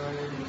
Amen.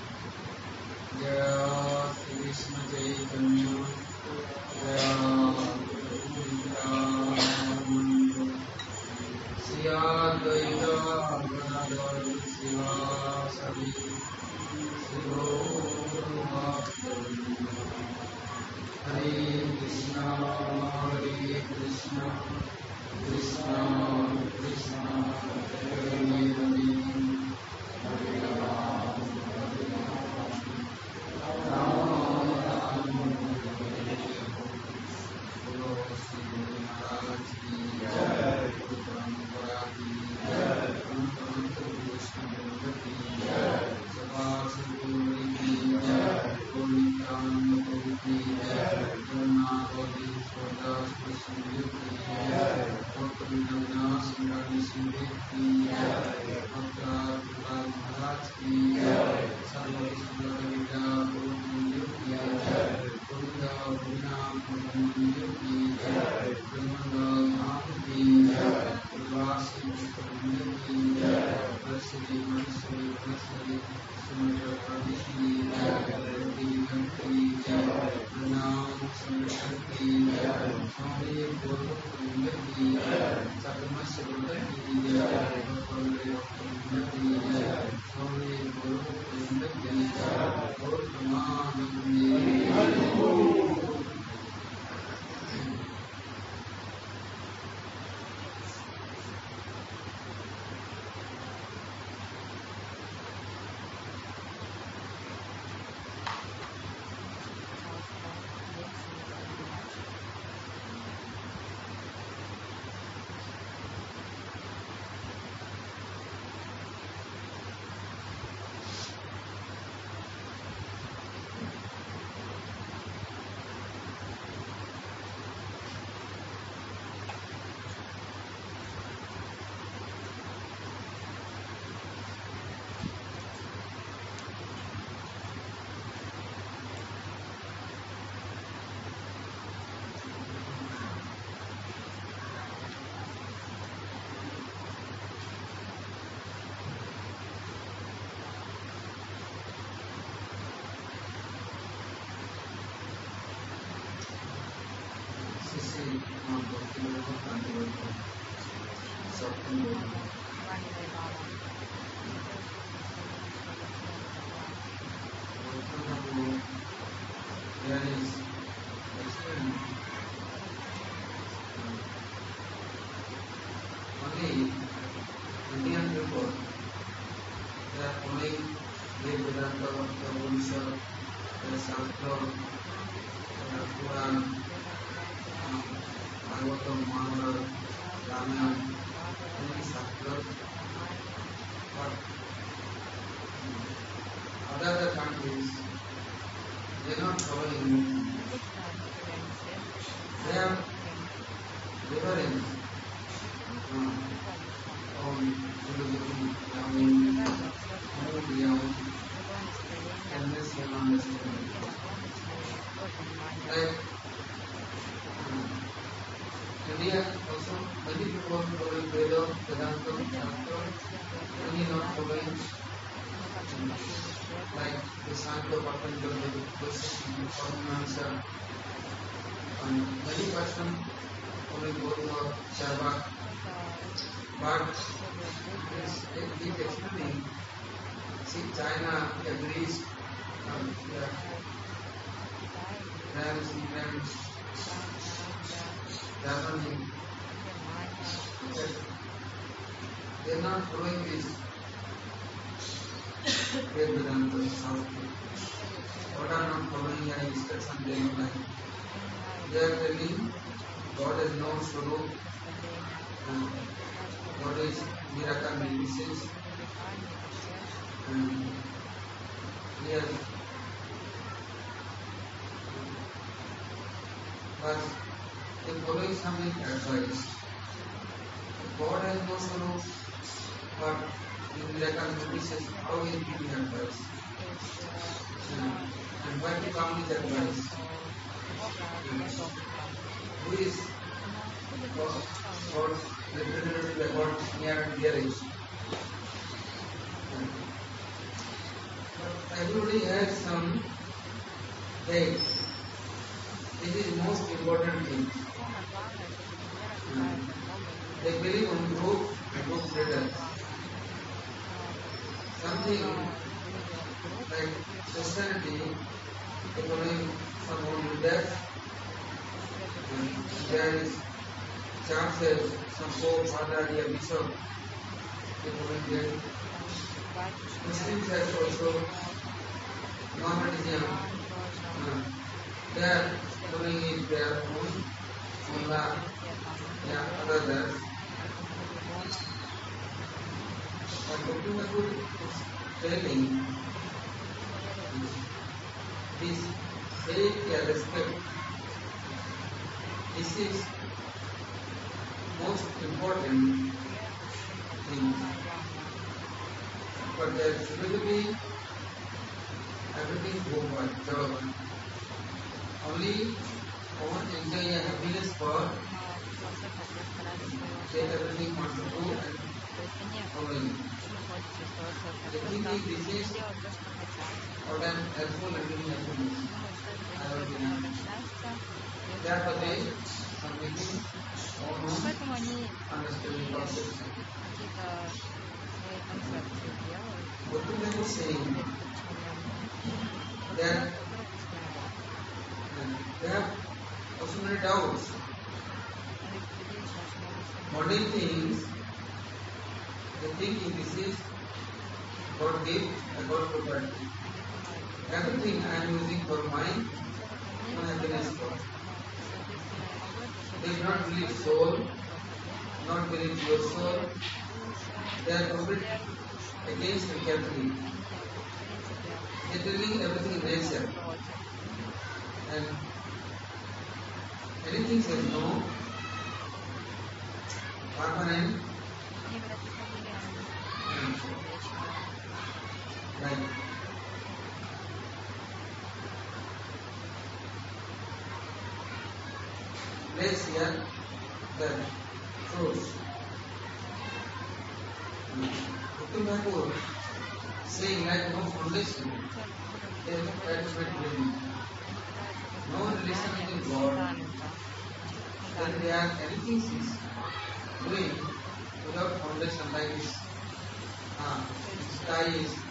जय श्री कृष्ण जय गंजू हरे कृष्णा हरे कृष्णा कृष्णा कृष्णा हरे हरे हरे राम सब somebody who advice. God has no Swarup, but in miracle medicines, how will give advice? And, and why to come with advice? Who is God, God representative by God near and dearest? But everybody has some faith. This is most important thing. something like society economic someone with that there is chances some poor father here bishop the. Muslims also they are doing their own mullah yeah other than is telling this safety and respect. This is most important thing. But there should be everything for job. Only want to enjoy a happiness for say everything want to do and following. The thinking this is what I'm helpful and giving happiness. I will be happy. Therefore they are making own Поэтому они understanding process. какие-то свои концепции делают, What do they saying? которые That объясняют. they have also many doubts. У этих людей очень God property. Everything I am using for my own happiness God. They do not really soul, not believe your soul. They are complete against the Catholic. They believe everything they say. And anything says no, permanent, and place here the fruits. Dr. Thakur saying like no foundation, there is no attachment building, no relation with God, then they are anything is doing without foundation like this. Ah, sky is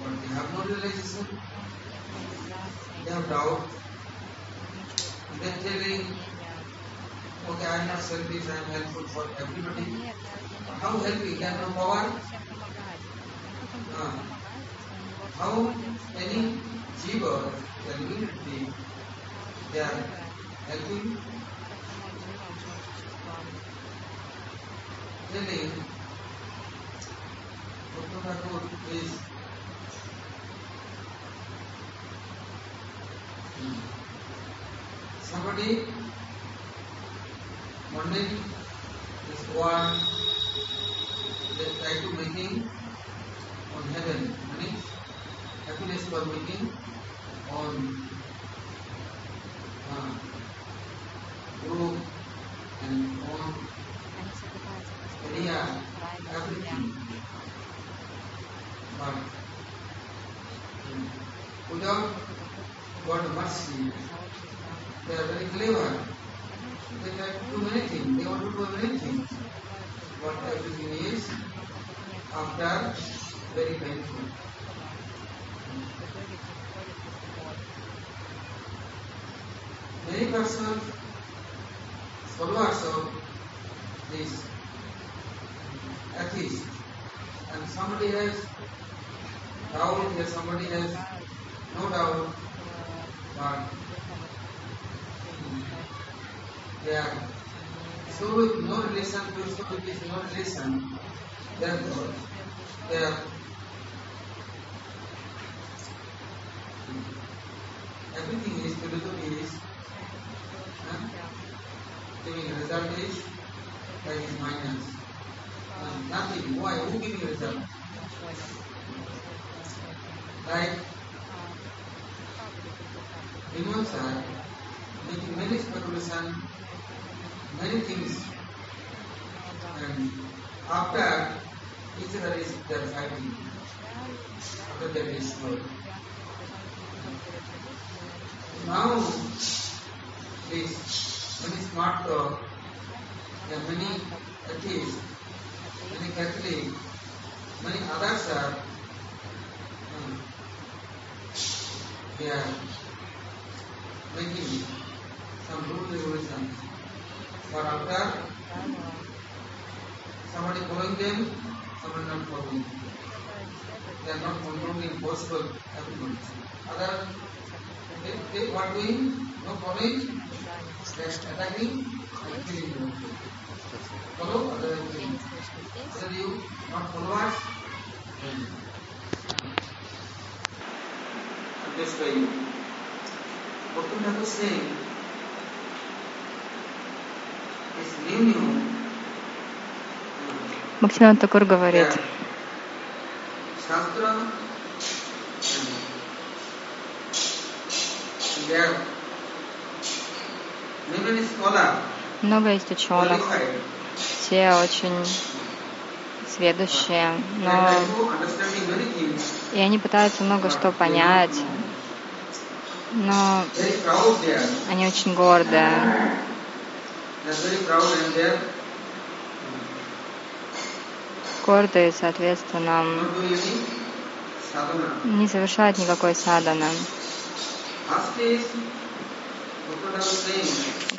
but they have no realization, Нет they реализации, have doubt, ничего. they are telling, Мнения. okay, I am not selfish, I am helpful for everybody. Нет, я, я не How help we can no power? всем помогать. Он как он будет А. помогать, если у него How всё находится? any jiva, the unity, they are helping, Как помочь живым живым существам? telling Dr. Thakur is Somebody wanted this is they try to make him on heaven, means happiness for making on uh, guru and on area, everything. But without God mercy, they are very clever. They can do many things. They want to do many things. But everything is after very painful. Many persons, followers of this atheist, and somebody has doubt, somebody has no doubt, they are so with no relation to so with this no relation, therefore are everything is philosophy is huh? giving result is that is minus. Uh, nothing. Why? Who giving result? Then this way. Bhakti Thakur saying, is new new. Бхактивинод Такур говорит, много есть ученых, все очень сведущие, но и они пытаются много что понять, но они очень are гордые, соответственно, не совершают никакой saying,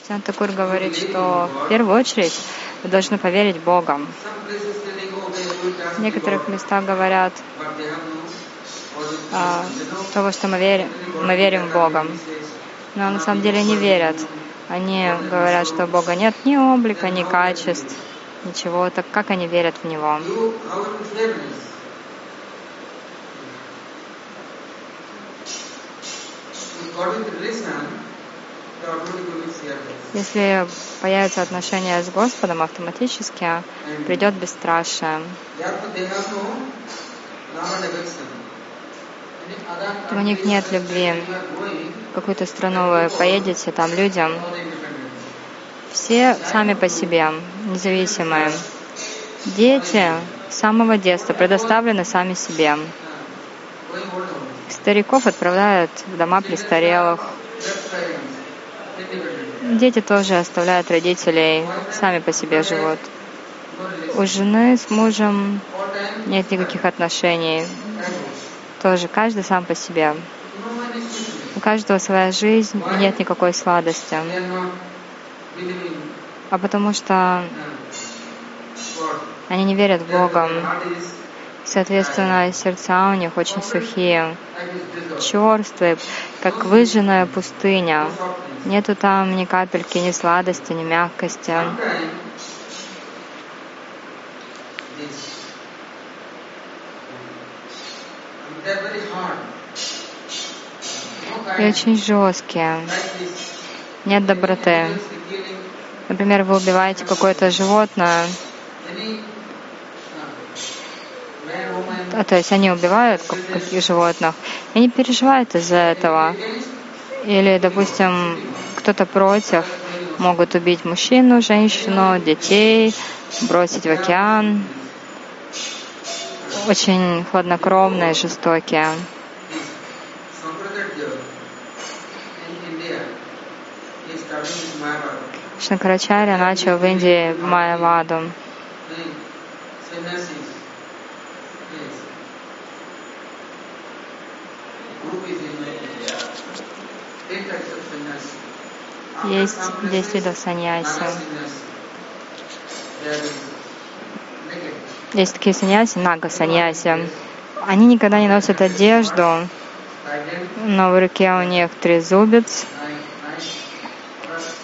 Бхактивинод Такур говорит, что в первую очередь вы должны поверить в В некоторых местах говорят а, того, что мы верим, мы верим в Бога. Но на самом деле не верят. Они говорят, что Бога нет ни облика, ни качеств, ничего. Так как они верят в Него? According to relation, Если появятся отношения с Господом, автоматически And придет бесстрашие. У них нет любви. В какую-то страну вы поедете, там людям все сами по себе, независимые. Дети с самого детства предоставлены сами себе. Стариков отправляют в дома престарелых. Дети тоже оставляют родителей, сами по себе живут. У жены с мужем нет никаких отношений. Тоже каждый сам по себе. У каждого своя жизнь, и нет никакой сладости. А потому что они не верят в Бога. Соответственно, сердца у них очень сухие, черствые, как выжженная пустыня. Нету там ни капельки, ни сладости, ни мягкости. И очень жесткие. Нет доброты. Например, вы убиваете какое-то животное, то есть они убивают каких животных, и они переживают из-за этого. Или, допустим, кто-то против, могут убить мужчину, женщину, детей, бросить в океан. Очень хладнокровные, жестокие. Шанкарачаря начал в Индии Майяваду. Есть 10 видов саньяси. Есть такие саньяси, нага саньяси. Они никогда не носят одежду, но в руке у них трезубец,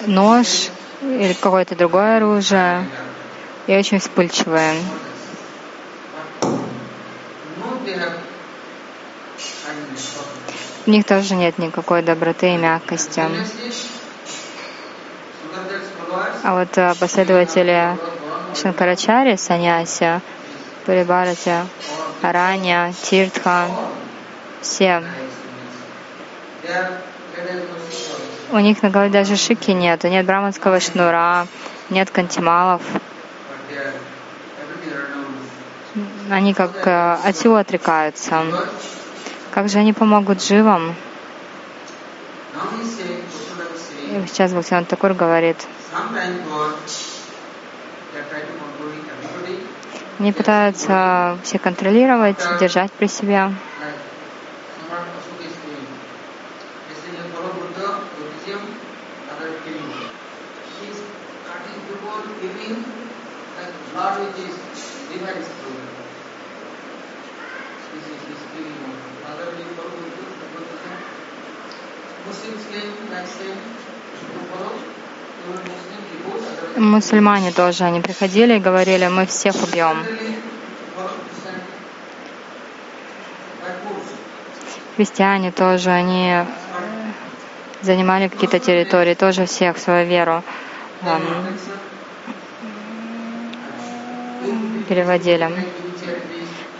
нож или какое-то другое оружие, и очень вспыльчивые. В них тоже нет никакой доброты и мягкости. А вот э, последователи Шанкарачари, Саньяси, Парибарати, Аранья, Тиртха, все. У них на голове даже шики нет, нет браманского шнура, нет кантималов. Они как э, от всего отрекаются. Как же они помогут живым? И сейчас Бхактиван Такур говорит, они пытаются все контролировать, держать при себе. Мусульмане тоже, они приходили и говорили, мы всех убьем. Христиане тоже, они занимали какие-то территории, тоже всех свою веру эм, переводили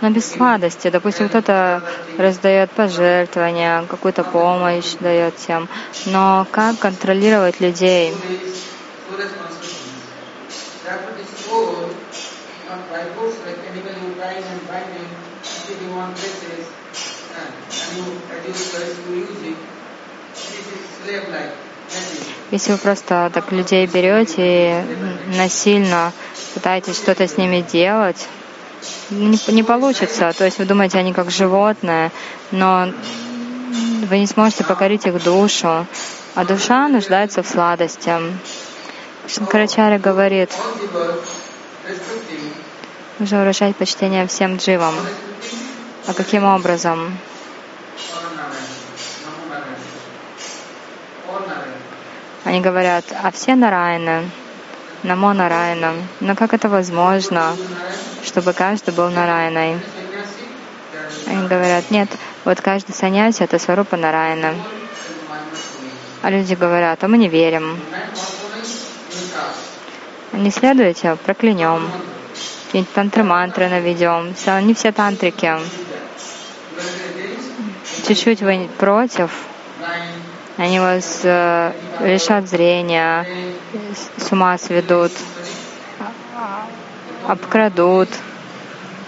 но без сладости. Допустим, кто-то раздает пожертвования, какую-то помощь дает всем. Но как контролировать людей? Если вы просто так людей берете и насильно пытаетесь что-то с ними делать, не, не получится. То есть вы думаете, они как животные, но вы не сможете покорить их душу, а душа нуждается в сладости. Шанкарачаря говорит, нужно выражать почтение всем дживам. А каким образом? Они говорят, а все нараяны, намо нараяна. Но как это возможно? чтобы каждый был нараяной. Они говорят, нет, вот каждый саньяси — это сварупа нараяна. А люди говорят, а мы не верим. Не следуйте, проклянем. Какие-нибудь тантры-мантры наведем. Не все тантрики. Чуть-чуть вы против, они вас э, лишат зрения, с ума сведут обкрадут,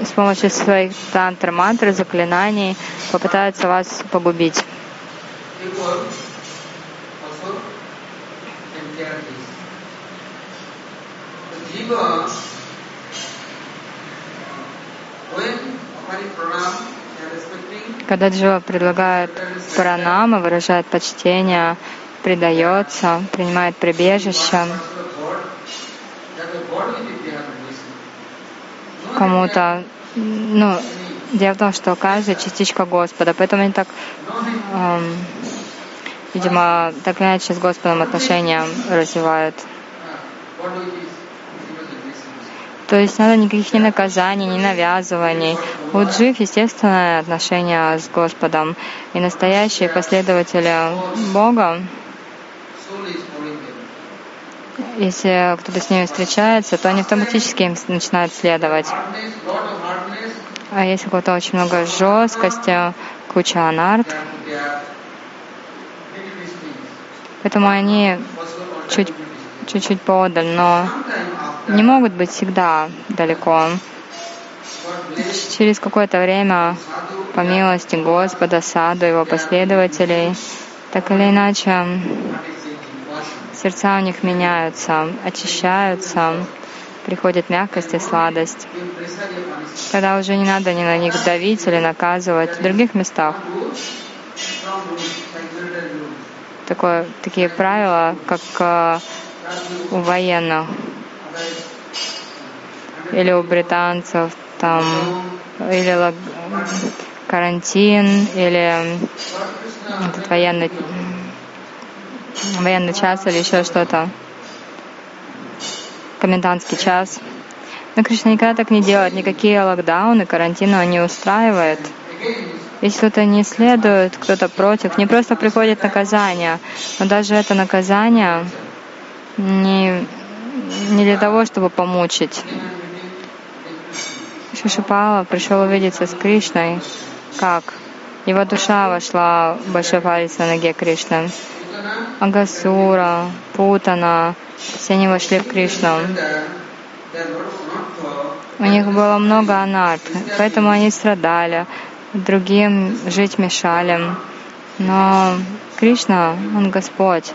с помощью своих тантр, мантр, заклинаний попытаются вас погубить. Когда Джива предлагает пранамы, выражает почтение, предается, принимает прибежище, кому-то. Ну, дело в том, что каждая частичка Господа, поэтому они так, эм, видимо, так или иначе с Господом отношения развивают. То есть надо никаких ни наказаний, ни навязываний. У джив естественное отношение с Господом. И настоящие последователи Бога, если кто-то с ними встречается, то они автоматически им начинают следовать. А если у кого-то очень много жесткости, куча анарт, поэтому они чуть, чуть-чуть поодаль, но не могут быть всегда далеко. Через какое-то время, по милости Господа, саду, его последователей, так или иначе, сердца у них меняются, очищаются, приходит мягкость и сладость. Тогда уже не надо ни на них давить или наказывать. В других местах такое, такие правила, как э, у военных или у британцев, там, или карантин, или этот военный, военный час или еще что-то, комендантский час. Но Кришна никогда так не делает, никакие локдауны, карантины он не устраивает. Если кто-то не следует, кто-то против, не просто приходит наказание, но даже это наказание не, не для того, чтобы помучить. Шишупала пришел увидеться с Кришной, как его душа вошла в палец на ноге Кришны. Агасура, Путана, все они вошли в Кришну. У них было много анарт, поэтому они страдали, другим жить мешали. Но Кришна, Он Господь,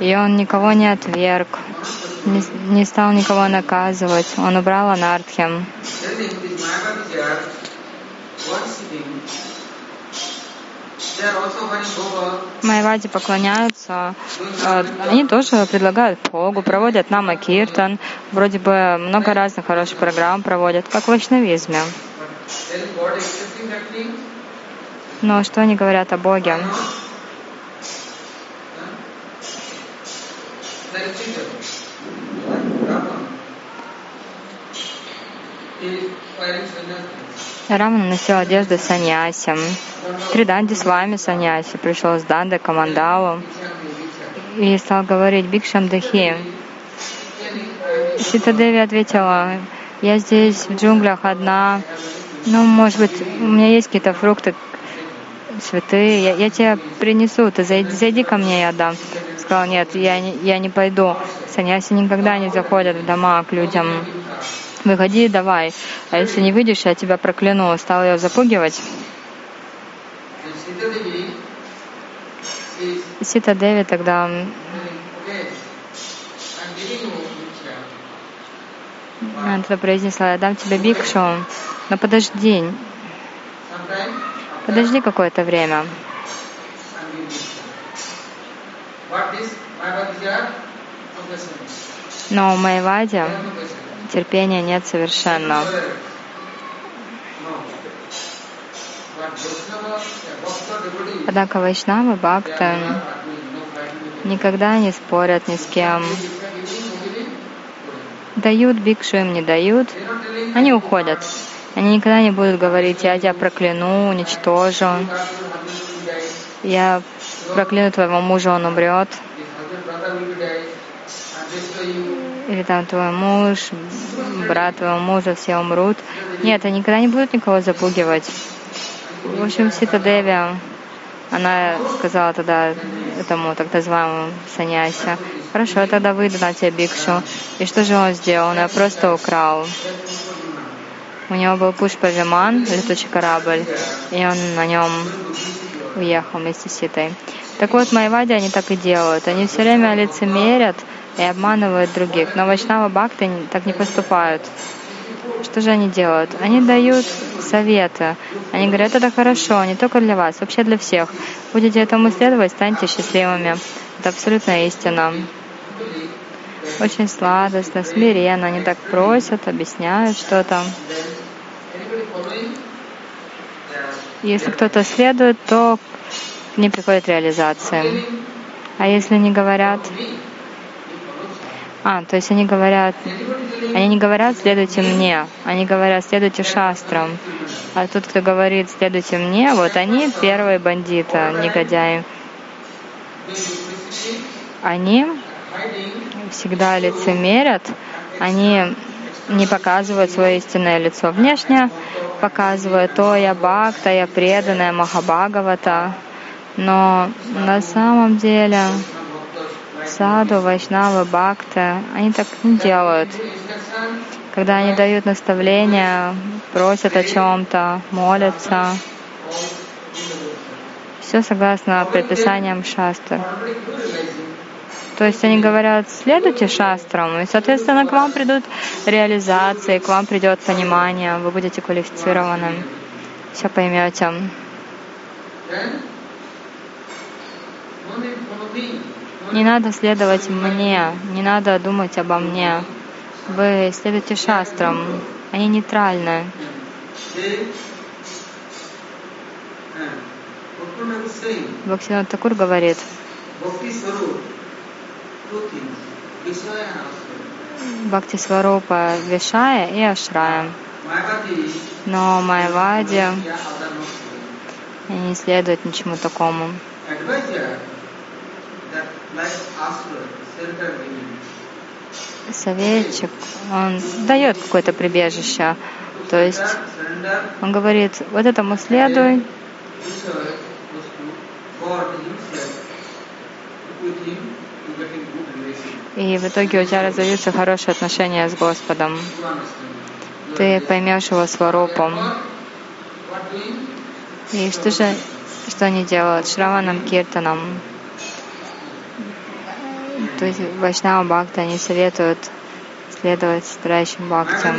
и Он никого не отверг, не, стал никого наказывать, Он убрал анартхи. Майвади поклоняются, э, они тоже предлагают Богу, проводят нама киртан, вроде бы много разных хороших программ проводят, как в вайшнавизме. Но что они говорят о Боге? Peter, Brahman Рамана носил одежду саньяси. Триданди с вами саньяси пришел с Данды к Амандалу и стал говорить Бикшам Дахи. Сита Деви ответила, я здесь в джунглях одна, ну, может быть, у меня есть какие-то фрукты, цветы, я, я тебе принесу, ты зайди, зайди ко мне, я дам. Сказал, нет, я не, я не пойду. Саньяси никогда не заходят в дома к людям. Выходи, давай. А если не выйдешь, я тебя прокляну. Стал ее запугивать. Сита Деви тогда она тогда произнесла, я дам тебе бикшу, но подожди, подожди какое-то время. Но у Майвади Терпения нет совершенно. Однако Вайшнавы, Бхакты никогда не спорят ни с кем. Дают бикшу, им не дают, они уходят. Они никогда не будут говорить, я тебя прокляну, уничтожу, я прокляну твоего мужа, он умрет, или там твой муж, брат твоего мужа, все умрут. Нет, они никогда не будут никого запугивать. В общем, Сита Деви, она сказала тогда этому так называемому саньясе, хорошо, я тогда выйду на тебя бикшу. И что же он сделал? Он ее просто украл. У него был пушпа Виман, летучий корабль, и он на нем уехал вместе с Ситой. Так вот, Майвади они так и делают. Они все время лицемерят и обманывают других. Но Вайшнава Бхакты не- так не поступают. Что же они делают? Они дают советы. Они говорят, это хорошо, не только для вас, вообще для всех. Будете этому следовать, станьте счастливыми. Это абсолютная истина. Очень сладостно, смиренно. Они так просят, объясняют что-то. Если кто-то следует, то ним приходит реализация. А если не говорят. А, то есть они говорят, они не говорят «следуйте мне», они говорят «следуйте шастрам». А тот, кто говорит «следуйте мне», вот они первые бандиты, негодяи. Они всегда лицемерят, они не показывают свое истинное лицо. Внешне показывают то я бхакта, я преданная Махабхагавата, но на самом деле саду, вайшнавы, бхакты, они так не делают. Когда они дают наставления, просят о чем-то, молятся, все согласно предписаниям шастры. То есть они говорят, следуйте шастрам, и, соответственно, к вам придут реализации, к вам придет понимание, вы будете квалифицированным, все поймете. Не надо следовать мне, не надо думать обо мне. Вы следуйте шастрам, они нейтральны. Бхактивинод Такур говорит, Бхакти Сварупа Вишая и Ашрая. Но Майвади не следует ничему такому. Советчик, он дает какое-то прибежище. То есть он говорит, вот этому следуй, и в итоге у тебя разовьются хорошие отношения с Господом. Ты поймешь его сварупом. И что же, что они делают? Шраванам Киртанам. То есть Вайшнава Бхакта, они советуют следовать страдающим Бхактям.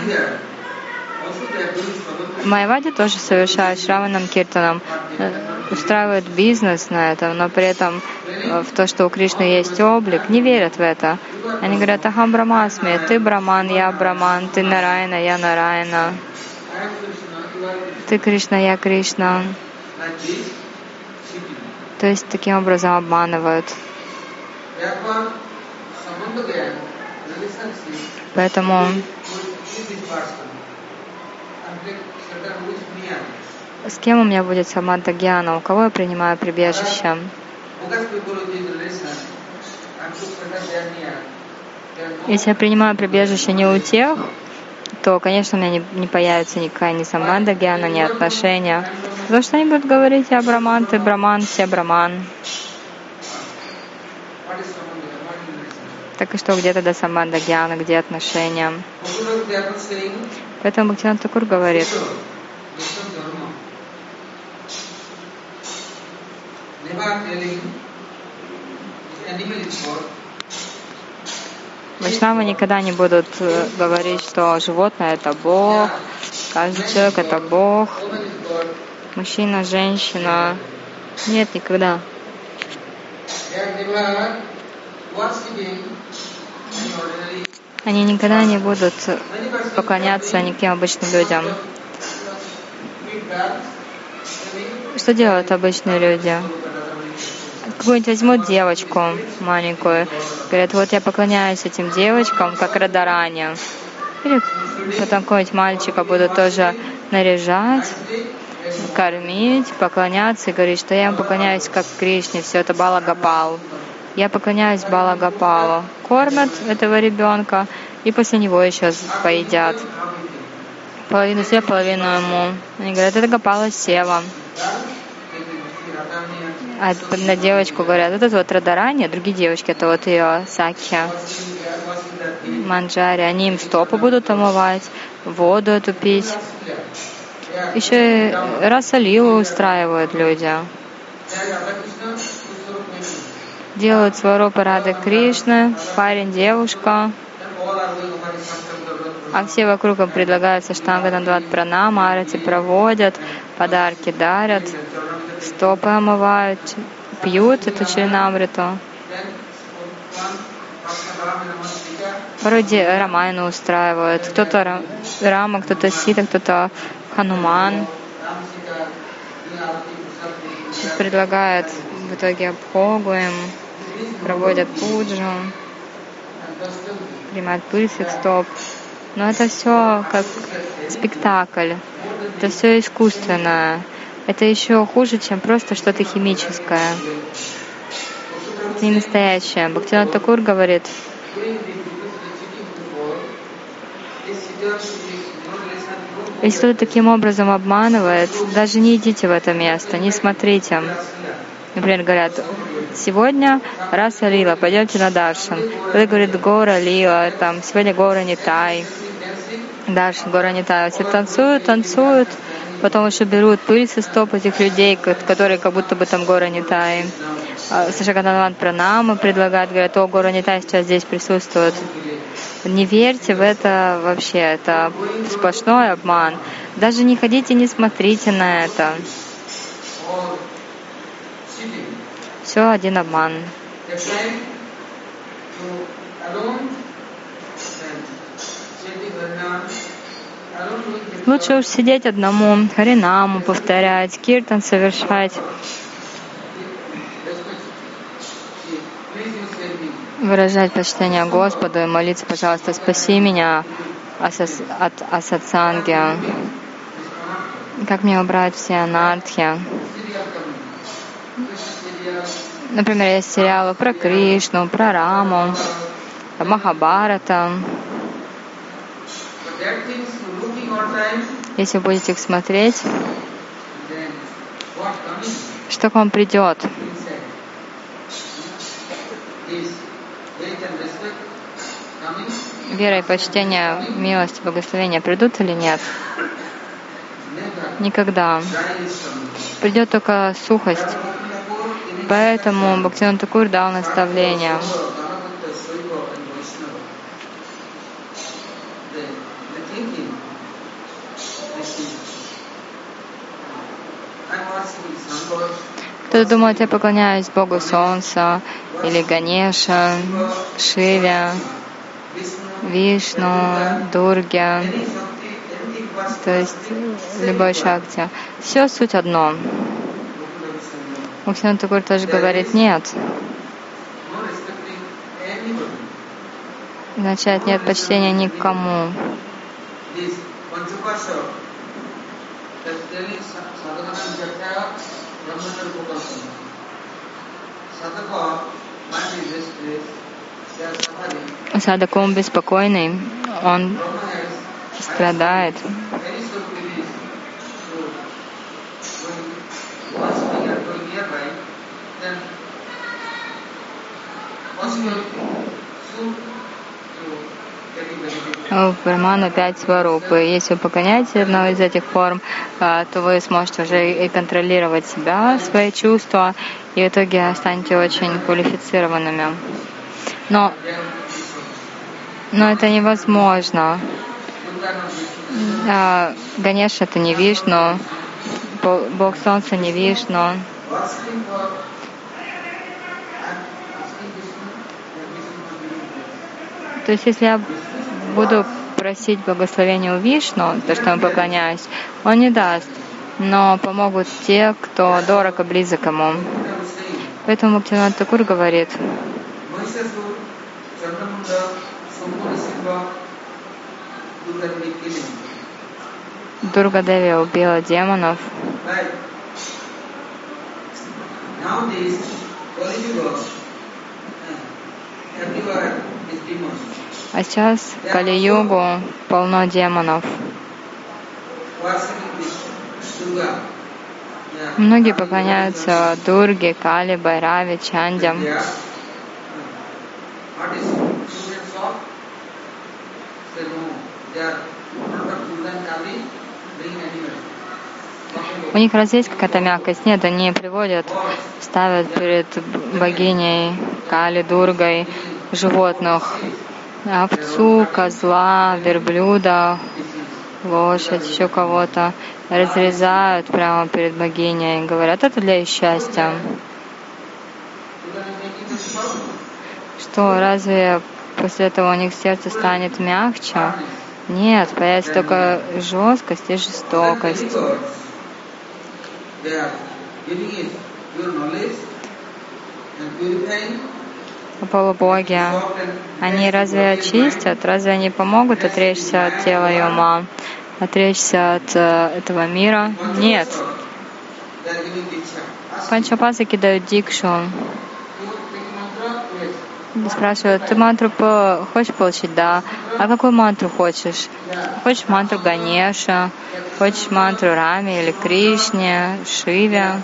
Майвади тоже совершают Шраванам Киртанам, э, устраивают бизнес на этом, но при этом э, в то, что у Кришны есть облик, не верят в это. Они говорят, Ахам Брамасми, ты Браман, я Браман, ты Нарайна, я Нарайна. Ты Кришна, я Кришна. То есть таким образом обманывают. Поэтому с кем у меня будет самадха гьяна, у кого я принимаю прибежище? Если я принимаю прибежище не у тех, то, конечно, у меня не, не появится никакая ни самбанда гьяна, ни отношения. Потому что они будут говорить, я браман, ты браман, все браман. Так и что, где тогда самбанда гьяна, где отношения? Поэтому Бхактиван Такур говорит, Вайшнавы никогда не будут э, говорить, что животное — это Бог, каждый человек — это Бог, мужчина, женщина. Нет, никогда. Они никогда не будут поклоняться никаким обычным людям. Что делают обычные люди? Какую-нибудь возьмут девочку маленькую, говорят, вот я поклоняюсь этим девочкам, как Радаране. Или потом какого-нибудь мальчика будут тоже наряжать, кормить, поклоняться и говорить, что я ему поклоняюсь как Кришне, все это Балагапал. Я поклоняюсь Балагапалу. Кормят этого ребенка и после него еще поедят. Половину себе, половину ему. Они говорят, это Гапала Сева. А на девочку говорят, это вот Радарани, а другие девочки, это вот ее Сакхи, Манджари. Они им стопы будут омывать, воду эту пить. Еще и расалилу устраивают люди. Делают сварупы Рады Кришны, парень, девушка. А все вокруг им предлагают Саштанганандват Пранама, Арати проводят, подарки дарят стопы омывают, пьют эту чаринамриту. Вроде Рамайну устраивают. Кто-то Рама, кто-то Сита, кто-то Хануман. Предлагает в итоге Абхогу им, проводят пуджу. принимают пыль стоп. Но это все как спектакль. Это все искусственное. Это еще хуже, чем просто что-то химическое. Это не настоящее. Бхактивинод Такур говорит, если кто-то таким образом обманывает, даже не идите в это место, не смотрите. Например, говорят, сегодня раса лила, пойдемте на даршан. Кто-то говорит, гора лила, там, сегодня гора не тай. Дальше гора не тай. Все танцуют, танцуют, потом еще берут пыль со стоп этих людей, которые как будто бы там гора не тай. Сашакананван пранамы предлагают, говорят, о, гора не тай сейчас здесь присутствует. Не верьте в это вообще, это сплошной обман. Даже не ходите, не смотрите на это. Все один обман. Лучше уж сидеть одному, харинаму повторять, киртан совершать. выражать почтение Господу и молиться, пожалуйста, спаси меня от асатсанги. Как мне убрать все анархи? Например, есть сериалы про Кришну, про Раму, Махабарата. Если будете их смотреть, что к вам придет? вера и почтение, милость, благословения придут или нет? Никогда. Придет только сухость. Поэтому Бхактиван Такур дал наставление. Кто-то думает, я поклоняюсь Богу Солнца или Ганеша, Шиве, Вишну, Дурге, то есть любой шакти. Все суть одно. Муксин Такур тоже говорит, нет. Означает, нет почтения никому. Sadhaka, mind is restless, Садак ум беспокойный, он страдает. В Брахману пять сварупы. Если вы поклоняетесь одной из этих форм, а, то вы сможете уже и контролировать себя, свои чувства, и в итоге станете очень квалифицированными. Но, но это невозможно. А, Ганеш это не Вишну, Бог Солнца не Вишну. То есть, если я буду просить благословения у Вишну, то, что я поклоняюсь, он не даст, но помогут те, кто дорого близок ему. Поэтому Бхактивинод Такур говорит, Дурга Деви убила демонов. А сейчас Кали-югу полно демонов. Многие поклоняются Дурге, Кали, Байрави, Чандям. У них разве есть какая-то мягкость? Нет, они приводят, ставят перед богиней Кали, Дургой животных, овцу, козла, верблюда, лошадь, еще кого-то, разрезают прямо перед богиней говорят, это для их счастья. Что, разве после этого у них сердце станет мягче? Нет, появится только жесткость и жестокость. Полубоги, они разве очистят? Разве они помогут отречься от тела и ума? Отречься от э, этого мира? Нет. Панчапасаки дают дикшу. Спрашивают, ты мантру по- хочешь получить? Да. А какую мантру хочешь? Хочешь мантру Ганеша? Хочешь мантру Раме или Кришне, Шиве?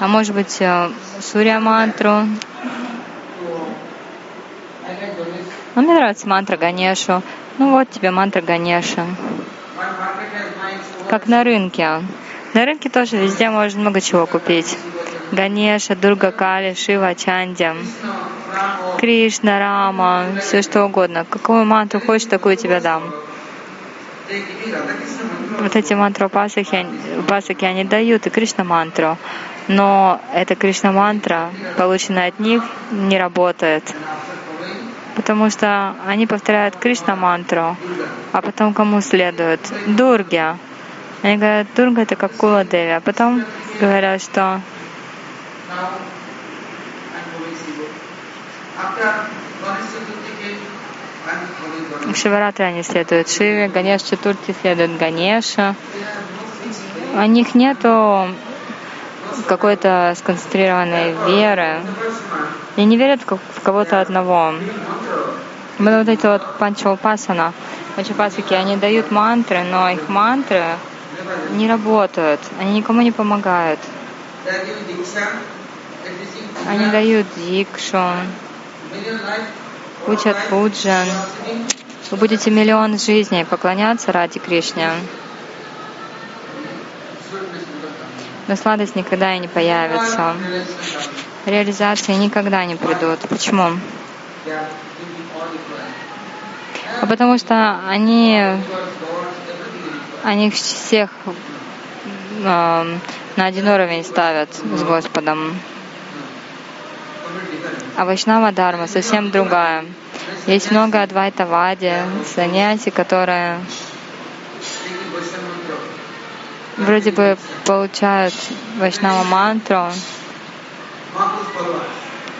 А может быть, э, Сурья мантру? Ну, мне нравится мантра Ганешу. Ну вот тебе мантра Ганеша. Как на рынке. На рынке тоже везде можно много чего купить. Ганеша, Дурга Кали, Шива, Ram, Кришна, Рама, все что угодно. Какую мантру хочешь, такую тебе дам. Вот эти мантры Пасахи, Пасахи они дают и Кришна мантру. Но эта Кришна мантра, полученная от них, не работает. Потому что они повторяют Кришна мантру, а потом кому следует? Дурге. Они говорят, Дурга это как Кула Деви, а потом говорят, что now I'm following Shiva. After Ganesh Chaturthi в Шиваратре они следуют Шиве, Ганеш Чатурти следует Ганеша. У них нету какой-то сконцентрированной веры. И не верят в ко- в кого-то одного. Вот вот эти вот панчаупасана, панчапасаки, они дают мантры, но их мантры не работают, они никому не помогают. They are giving diksha, they are teaching Они дают дикшу, учат пуджан. Вы будете миллион жизней поклоняться ради Кришне, но сладость никогда и не появится. Реализации никогда не придут. Почему? А потому что они, они всех эм, на один уровень ставят с Господом. А Вайшнава Дharma совсем другая. Есть много адвайтавади, саньяси, которые вроде бы получают Вайшнава мантру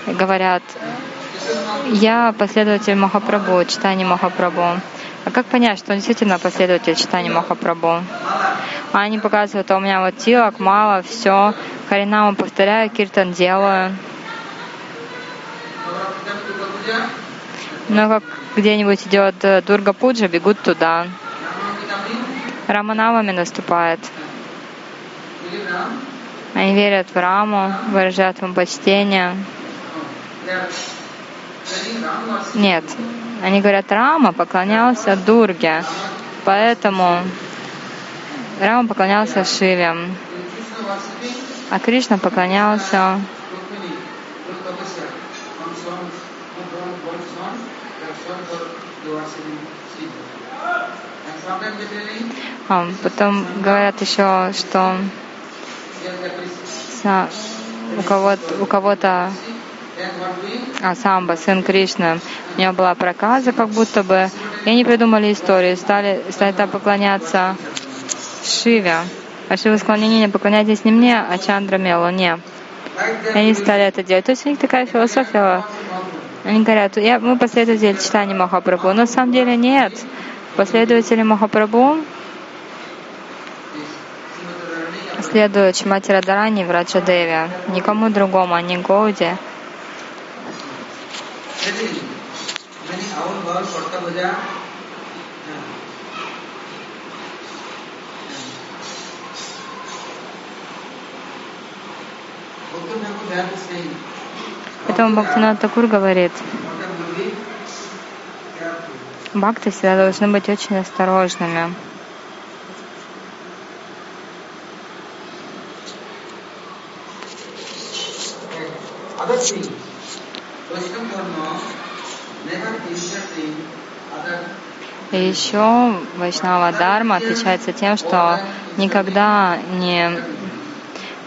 говорят, я последователь Махапрабху, читания Махапрабху. А как понять, что он действительно последователь читания Махапрабху? А они показывают, а у меня вот тилок мало, все, Харинаму повторяю, киртан делаю. Но как где-нибудь идет э, Дурга Пуджа, бегут туда. Раманавами наступает. Они верят в Раму, выражают ему почтение. Нет, они говорят, Рама поклонялся Дурге, поэтому Рама поклонялся Шиве, а Кришна поклонялся а, Потом говорят еще, что у кого-то, у кого-то а, Самба, сын Кришны, у него была проказа как будто бы, и они придумали историю, стали, стали там поклоняться Шиве. А Шива сказал, не, не, не, поклоняйтесь не мне, а Чандра Луне. И они стали это делать. То есть у них такая философия. Они говорят, я, мы последователи читания Махапрабху. Но на самом деле нет. Последователи Махапрабху следуют Чимати Радарани и Враджа Деви. Никому другому, а не Гауди. Many our girl Korta Baja. Bhakti Thakur they are saying, Поэтому Бхактинат Такур говорит, бхакты всегда должны быть очень осторожными. И еще Вайшнава Дharma отличается тем, что никогда не,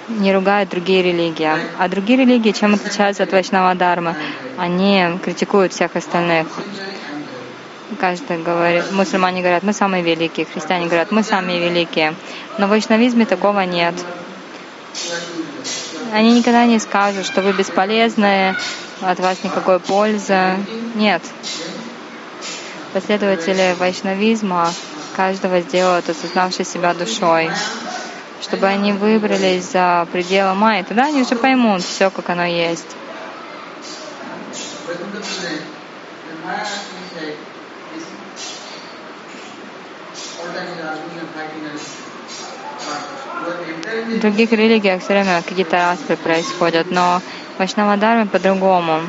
не ругают другие религии. А другие религии чем отличаются от Вайшнава Дharma? Они критикуют всех остальных. Каждый говорит, мусульмане говорят, мы самые великие, христиане говорят, мы самые великие. Но в вайшнавизме такого нет. Они никогда не скажут, что вы бесполезные, от вас никакой пользы. Нет. Последователи вайшнавизма каждого сделают, осознавший себя душой, чтобы они выбрались за пределы Майи. Тогда они уже поймут все, как оно есть. В других религиях все время какие-то распри происходят, но в Вайшнавадарме по-другому.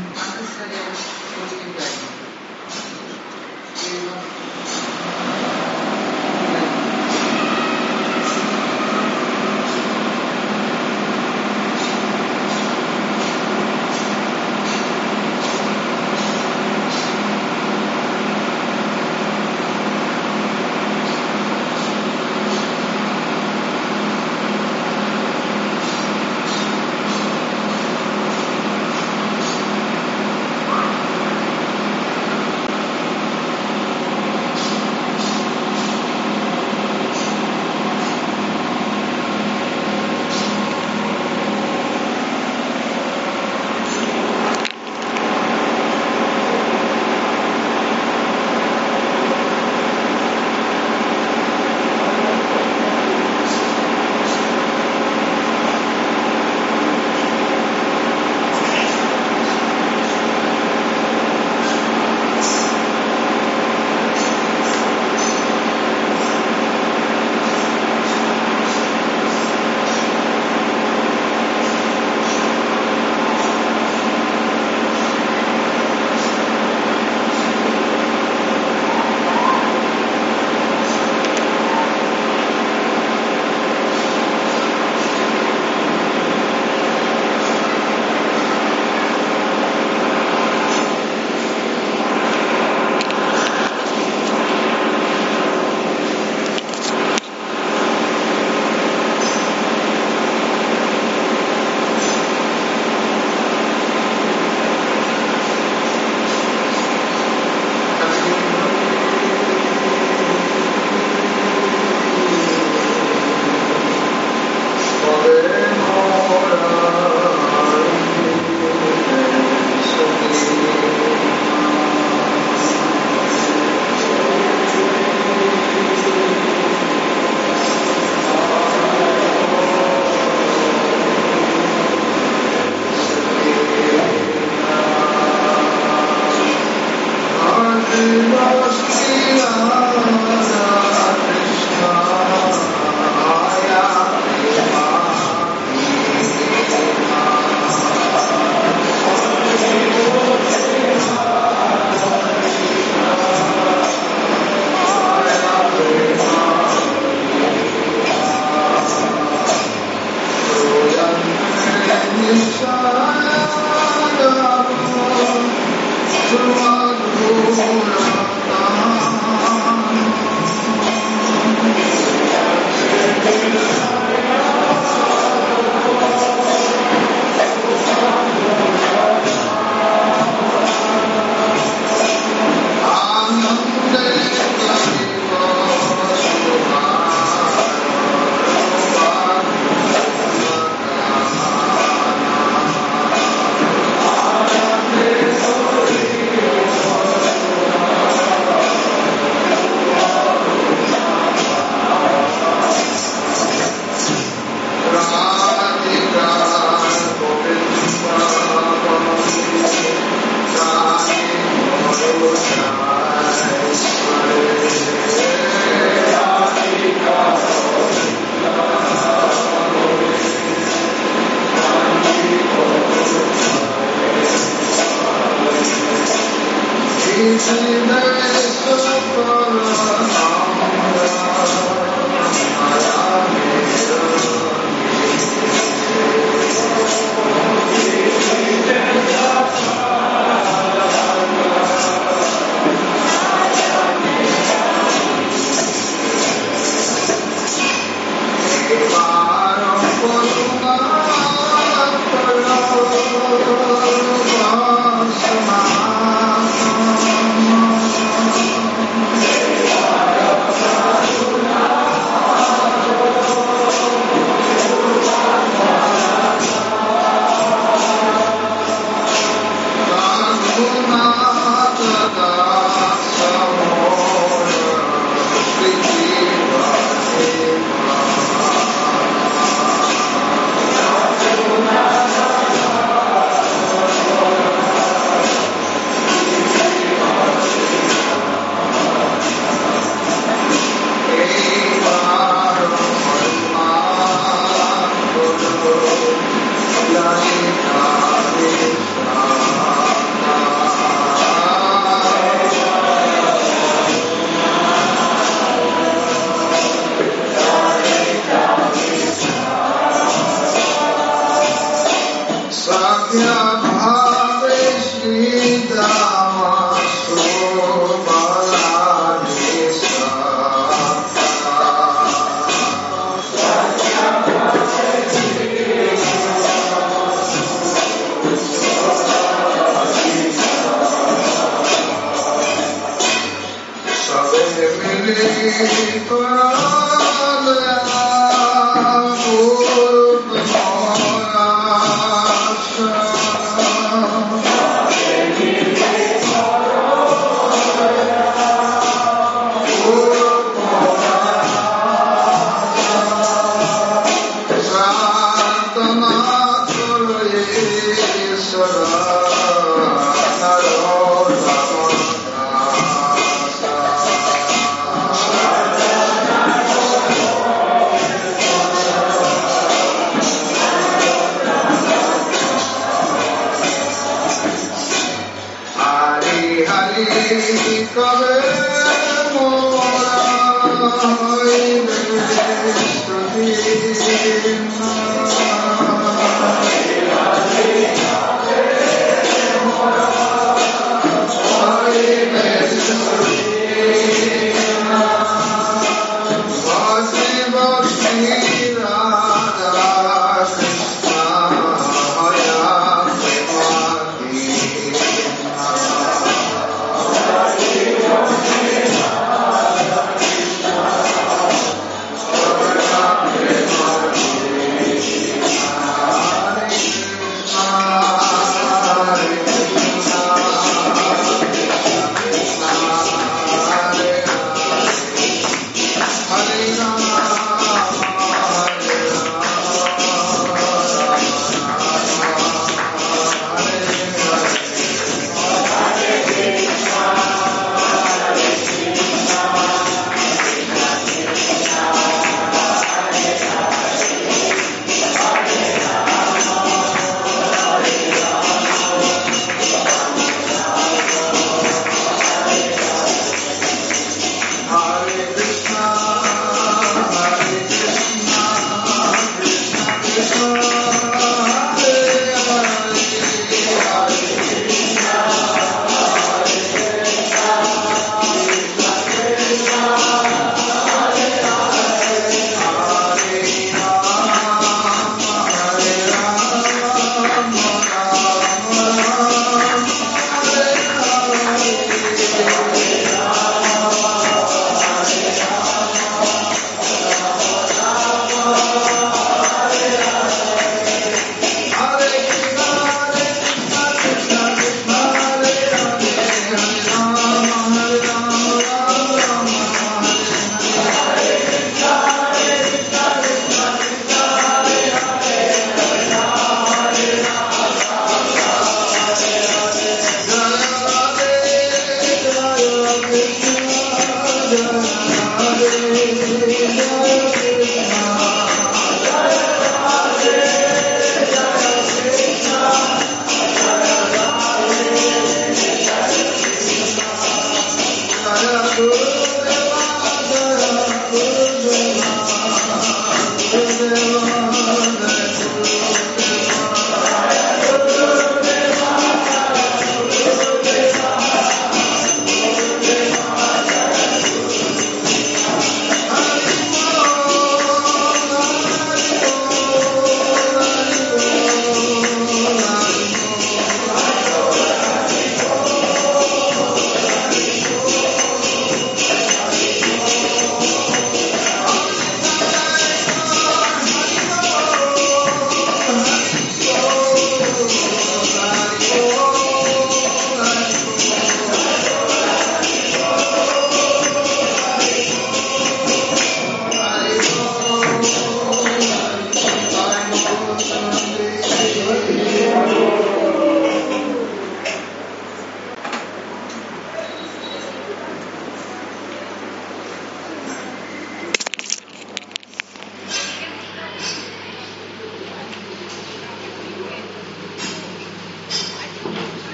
into the